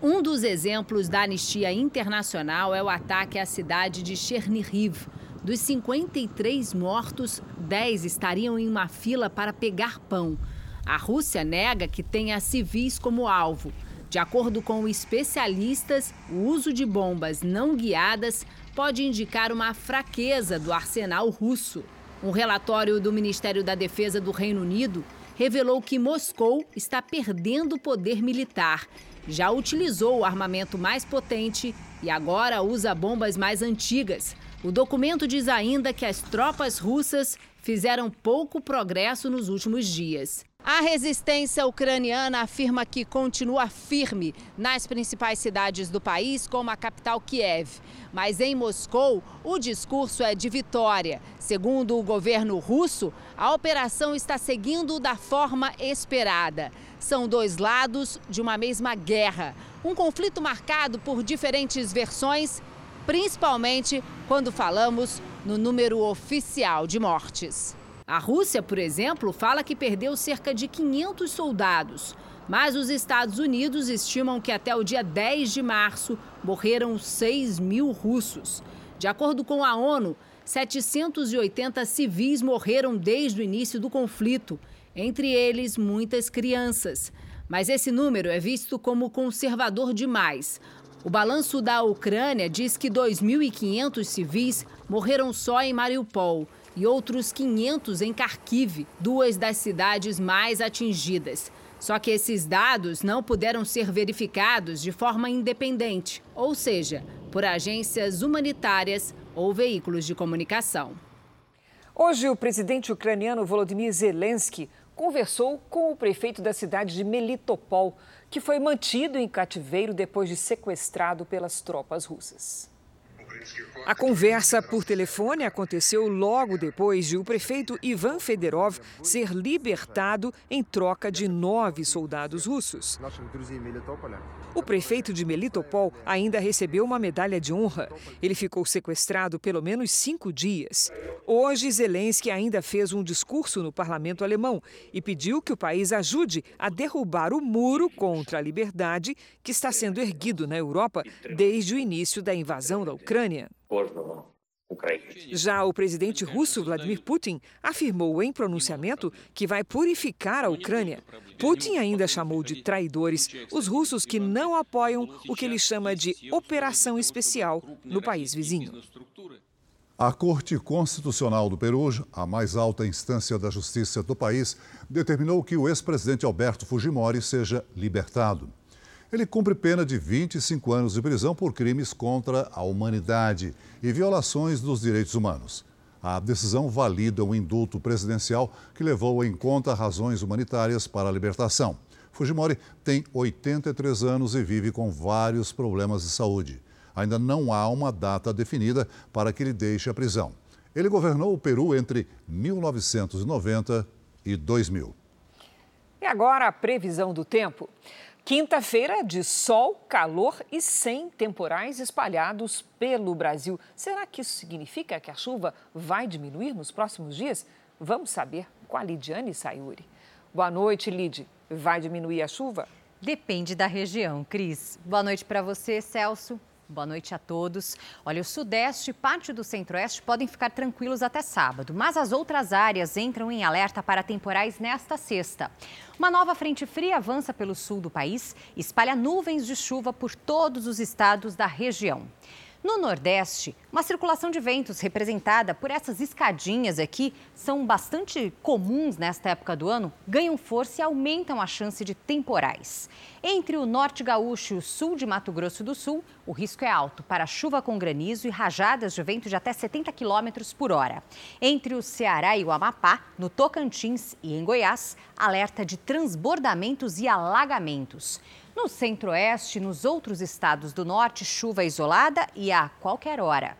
Speaker 46: Um dos exemplos da Anistia Internacional é o ataque à cidade de Chernihiv. Dos 53 mortos, 10 estariam em uma fila para pegar pão. A Rússia nega que tenha civis como alvo. De acordo com especialistas, o uso de bombas não guiadas pode indicar uma fraqueza do arsenal russo. Um relatório do Ministério da Defesa do Reino Unido revelou que Moscou está perdendo poder militar. Já utilizou o armamento mais potente e agora usa bombas mais antigas. O documento diz ainda que as tropas russas fizeram pouco progresso nos últimos dias. A resistência ucraniana afirma que continua firme nas principais cidades do país, como a capital Kiev. Mas em Moscou, o discurso é de vitória. Segundo o governo russo, a operação está seguindo da forma esperada. São dois lados de uma mesma guerra. Um conflito marcado por diferentes versões, principalmente quando falamos no número oficial de mortes. A Rússia, por exemplo, fala que perdeu cerca de 500 soldados. Mas os Estados Unidos estimam que até o dia 10 de março morreram 6 mil russos. De acordo com a ONU, 780 civis morreram desde o início do conflito, entre eles muitas crianças. Mas esse número é visto como conservador demais. O balanço da Ucrânia diz que 2.500 civis morreram só em Mariupol e outros 500 em Kharkiv, duas das cidades mais atingidas. Só que esses dados não puderam ser verificados de forma independente, ou seja, por agências humanitárias ou veículos de comunicação.
Speaker 3: Hoje, o presidente ucraniano Volodymyr Zelensky conversou com o prefeito da cidade de Melitopol, que foi mantido em cativeiro depois de sequestrado pelas tropas russas. A conversa por telefone aconteceu logo depois de o prefeito Ivan Fedorov ser libertado em troca de nove soldados russos. O prefeito de Melitopol ainda recebeu uma medalha de honra. Ele ficou sequestrado pelo menos cinco dias. Hoje, Zelensky ainda fez um discurso no parlamento alemão e pediu que o país ajude a derrubar o muro contra a liberdade que está sendo erguido na Europa desde o início da invasão da Ucrânia. Já o presidente russo Vladimir Putin afirmou em pronunciamento que vai purificar a Ucrânia. Putin ainda chamou de traidores os russos que não apoiam o que ele chama de operação especial no país vizinho.
Speaker 2: A Corte Constitucional do Peru, a mais alta instância da justiça do país, determinou que o ex-presidente Alberto Fujimori seja libertado. Ele cumpre pena de 25 anos de prisão por crimes contra a humanidade e violações dos direitos humanos. A decisão valida o indulto presidencial que levou em conta razões humanitárias para a libertação. Fujimori tem 83 anos e vive com vários problemas de saúde. Ainda não há uma data definida para que ele deixe a prisão. Ele governou o Peru entre 1990 e 2000.
Speaker 3: E agora a previsão do tempo. Quinta-feira de sol, calor e sem temporais espalhados pelo Brasil. Será que isso significa que a chuva vai diminuir nos próximos dias? Vamos saber com a Lidiane Sayuri. Boa noite, Lid. Vai diminuir a chuva?
Speaker 47: Depende da região, Cris. Boa noite para você, Celso. Boa noite a todos. Olha, o Sudeste e parte do Centro-Oeste podem ficar tranquilos até sábado, mas as outras áreas entram em alerta para temporais nesta sexta. Uma nova frente fria avança pelo sul do país e espalha nuvens de chuva por todos os estados da região. No Nordeste, uma circulação de ventos representada por essas escadinhas aqui são bastante comuns nesta época do ano, ganham força e aumentam a chance de temporais. Entre o norte gaúcho e o sul de Mato Grosso do Sul, o risco é alto para chuva com granizo e rajadas de vento de até 70 km por hora. Entre o Ceará e o Amapá, no Tocantins e em Goiás, alerta de transbordamentos e alagamentos. No centro-oeste nos outros estados do norte, chuva isolada e a qualquer hora.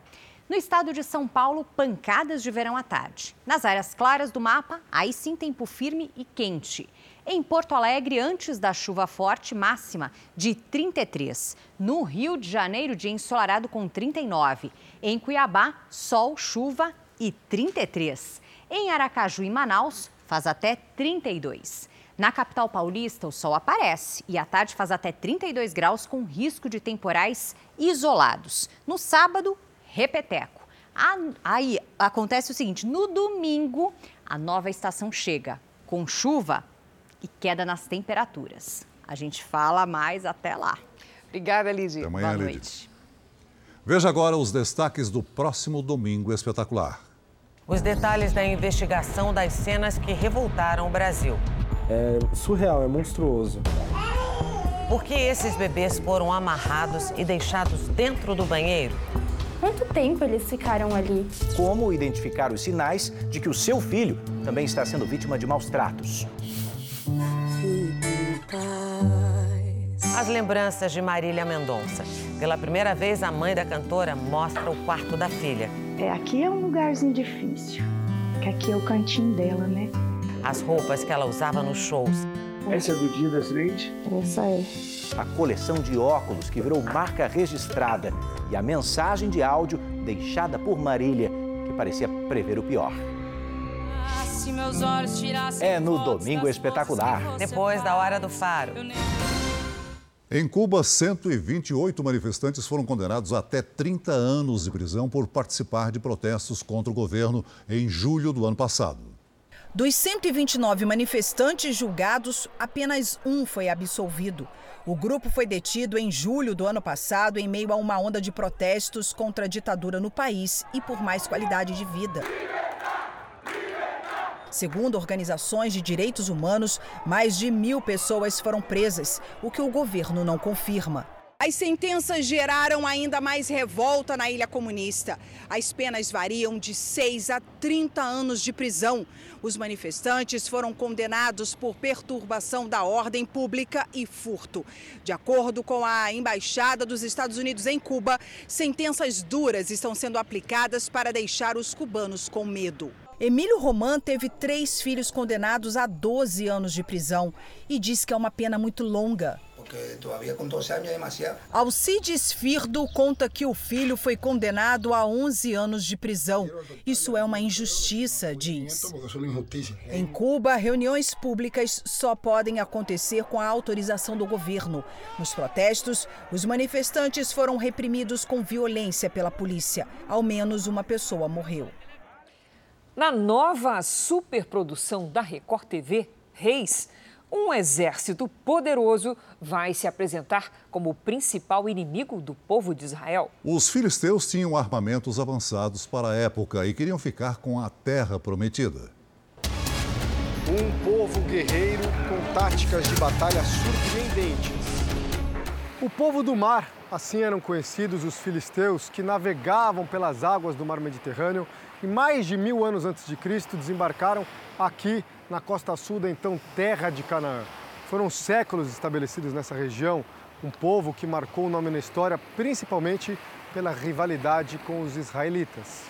Speaker 47: No estado de São Paulo, pancadas de verão à tarde. Nas áreas claras do mapa, aí sim tempo firme e quente. Em Porto Alegre, antes da chuva forte, máxima de 33. No Rio de Janeiro, dia ensolarado com 39. Em Cuiabá, sol, chuva e 33. Em Aracaju e Manaus, faz até 32. Na capital paulista, o sol aparece e à tarde faz até 32 graus com risco de temporais isolados. No sábado, repeteco. Aí acontece o seguinte: no domingo, a nova estação chega com chuva e queda nas temperaturas. A gente fala mais até lá.
Speaker 3: Obrigada, Lidia.
Speaker 2: Até amanhã, Boa noite. Veja agora os destaques do próximo domingo espetacular.
Speaker 48: Os detalhes da investigação das cenas que revoltaram o Brasil.
Speaker 49: É surreal, é monstruoso.
Speaker 48: Por que esses bebês foram amarrados e deixados dentro do banheiro?
Speaker 50: Quanto tempo eles ficaram ali?
Speaker 51: Como identificar os sinais de que o seu filho também está sendo vítima de maus tratos?
Speaker 48: As lembranças de Marília Mendonça. Pela primeira vez, a mãe da cantora mostra o quarto da filha.
Speaker 50: É, aqui é um lugarzinho difícil, que aqui é o cantinho dela, né?
Speaker 48: As roupas que ela usava nos shows.
Speaker 42: Essa é do dia do acidente?
Speaker 50: Essa é.
Speaker 51: A coleção de óculos que virou marca registrada e a mensagem de áudio deixada por Marília, que parecia prever o pior. É no Domingo Espetacular.
Speaker 48: Depois da Hora do Faro.
Speaker 2: Em Cuba, 128 manifestantes foram condenados a até 30 anos de prisão por participar de protestos contra o governo em julho do ano passado.
Speaker 52: Dos 129 manifestantes julgados, apenas um foi absolvido. O grupo foi detido em julho do ano passado em meio a uma onda de protestos contra a ditadura no país e por mais qualidade de vida. Segundo organizações de direitos humanos, mais de mil pessoas foram presas, o que o governo não confirma. As sentenças geraram ainda mais revolta na ilha comunista. As penas variam de 6 a 30 anos de prisão. Os manifestantes foram condenados por perturbação da ordem pública e furto. De acordo com a Embaixada dos Estados Unidos em Cuba, sentenças duras estão sendo aplicadas para deixar os cubanos com medo. Emílio Roman teve três filhos condenados a 12 anos de prisão e diz que é uma pena muito longa. Alcides Firdo conta que o filho foi condenado a 11 anos de prisão. Isso é uma injustiça, diz. Em Cuba, reuniões públicas só podem acontecer com a autorização do governo. Nos protestos, os manifestantes foram reprimidos com violência pela polícia. Ao menos uma pessoa morreu.
Speaker 3: Na nova superprodução da Record TV, Reis, um exército poderoso vai se apresentar como o principal inimigo do povo de Israel.
Speaker 2: Os filisteus tinham armamentos avançados para a época e queriam ficar com a terra prometida.
Speaker 45: Um povo guerreiro com táticas de batalha surpreendentes. O povo do mar, assim eram conhecidos os filisteus que navegavam pelas águas do mar Mediterrâneo e mais de mil anos antes de Cristo desembarcaram aqui na costa sul da então terra de Canaã. Foram séculos estabelecidos nessa região, um povo que marcou o nome na história principalmente pela rivalidade com os israelitas.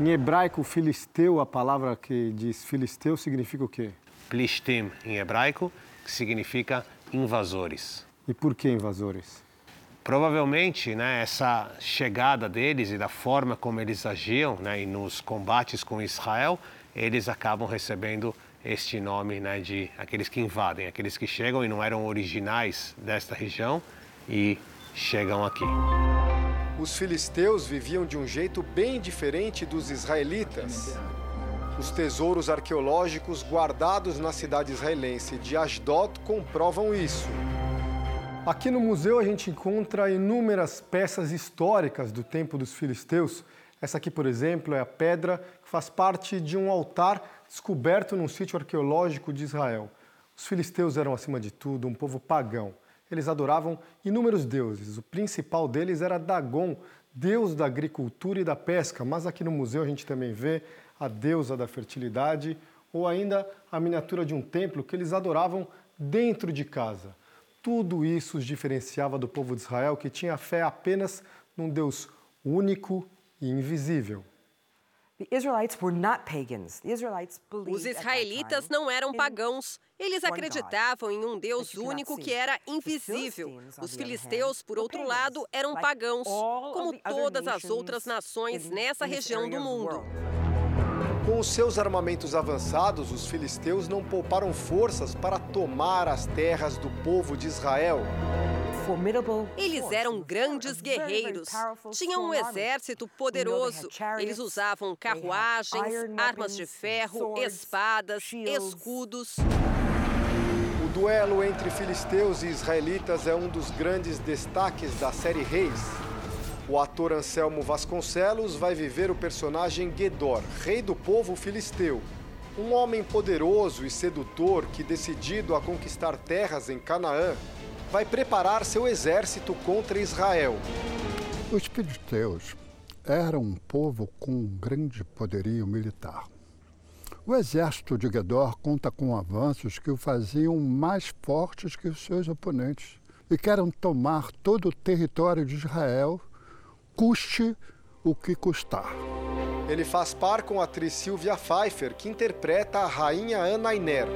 Speaker 45: Em hebraico, filisteu, a palavra que diz filisteu significa o quê?
Speaker 53: Plishtim, em hebraico, que significa invasores.
Speaker 45: E por que invasores?
Speaker 53: Provavelmente, né, essa chegada deles e da forma como eles agiam né, e nos combates com Israel, eles acabam recebendo este nome né, de aqueles que invadem, aqueles que chegam e não eram originais desta região e chegam aqui.
Speaker 45: Os filisteus viviam de um jeito bem diferente dos israelitas. Os tesouros arqueológicos guardados na cidade israelense de Ashdod comprovam isso. Aqui no museu a gente encontra inúmeras peças históricas do tempo dos filisteus. Essa aqui, por exemplo, é a pedra faz parte de um altar descoberto num sítio arqueológico de Israel. Os filisteus eram, acima de tudo, um povo pagão. Eles adoravam inúmeros deuses. O principal deles era Dagon, deus da agricultura e da pesca. Mas aqui no museu a gente também vê a deusa da fertilidade ou ainda a miniatura de um templo que eles adoravam dentro de casa. Tudo isso os diferenciava do povo de Israel, que tinha fé apenas num Deus único e invisível.
Speaker 54: Os israelitas não eram pagãos. Eles acreditavam em um Deus único que era invisível. Os filisteus, por outro lado, eram pagãos, como todas as outras nações nessa região do mundo.
Speaker 45: Com os seus armamentos avançados, os filisteus não pouparam forças para tomar as terras do povo de Israel.
Speaker 54: Eles eram grandes guerreiros, tinham um exército poderoso. Eles usavam carruagens, armas de ferro, espadas, escudos.
Speaker 45: O duelo entre filisteus e israelitas é um dos grandes destaques da série Reis. O ator Anselmo Vasconcelos vai viver o personagem Gedor, rei do povo filisteu. Um homem poderoso e sedutor que, decidido a conquistar terras em Canaã, vai preparar seu exército contra Israel.
Speaker 44: Os filisteus eram um povo com um grande poderio militar. O exército de Gedor conta com avanços que o faziam mais fortes que os seus oponentes e querem tomar todo o território de Israel, custe o que custar.
Speaker 45: Ele faz par com a atriz Sylvia Pfeiffer, que interpreta a rainha Ana Iner.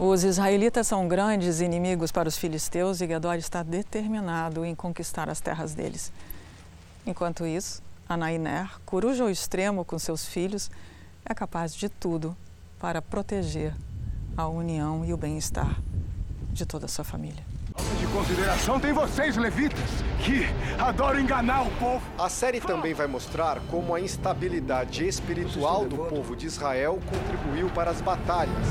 Speaker 54: Os israelitas são grandes inimigos para os filisteus e Gedor está determinado em conquistar as terras deles. Enquanto isso, Anainer, coruja ao extremo com seus filhos, é capaz de tudo para proteger a união e o bem-estar de toda a sua família.
Speaker 55: De consideração tem vocês, levitas, que adoram enganar o povo.
Speaker 45: A série também vai mostrar como a instabilidade espiritual do povo de Israel contribuiu para as batalhas.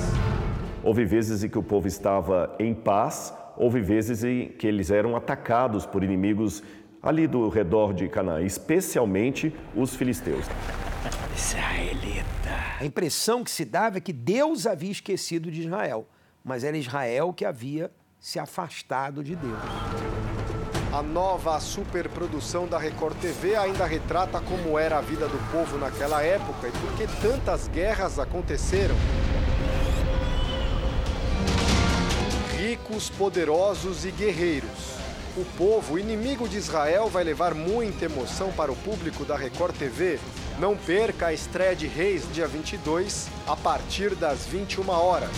Speaker 56: Houve vezes em que o povo estava em paz, houve vezes em que eles eram atacados por inimigos ali do redor de Canaã, especialmente os filisteus.
Speaker 57: Israelita. A impressão que se dava é que Deus havia esquecido de Israel, mas era Israel que havia se afastado de Deus.
Speaker 45: A nova superprodução da Record TV ainda retrata como era a vida do povo naquela época e por que tantas guerras aconteceram. Ricos, poderosos e guerreiros. O povo, inimigo de Israel, vai levar muita emoção para o público da Record TV. Não perca a estreia de Reis, dia 22, a partir das 21 horas.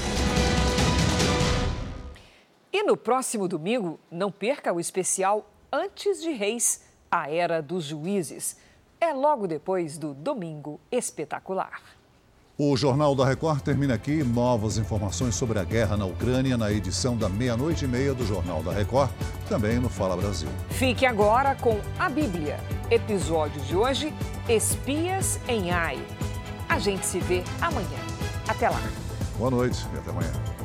Speaker 3: E no próximo domingo, não perca o especial Antes de Reis, a Era dos Juízes. É logo depois do Domingo Espetacular.
Speaker 2: O Jornal da Record termina aqui. Novas informações sobre a guerra na Ucrânia na edição da meia-noite e meia do Jornal da Record, também no Fala Brasil.
Speaker 3: Fique agora com a Bíblia. Episódio de hoje: Espias em Ai. A gente se vê amanhã. Até lá.
Speaker 2: Boa noite e até amanhã.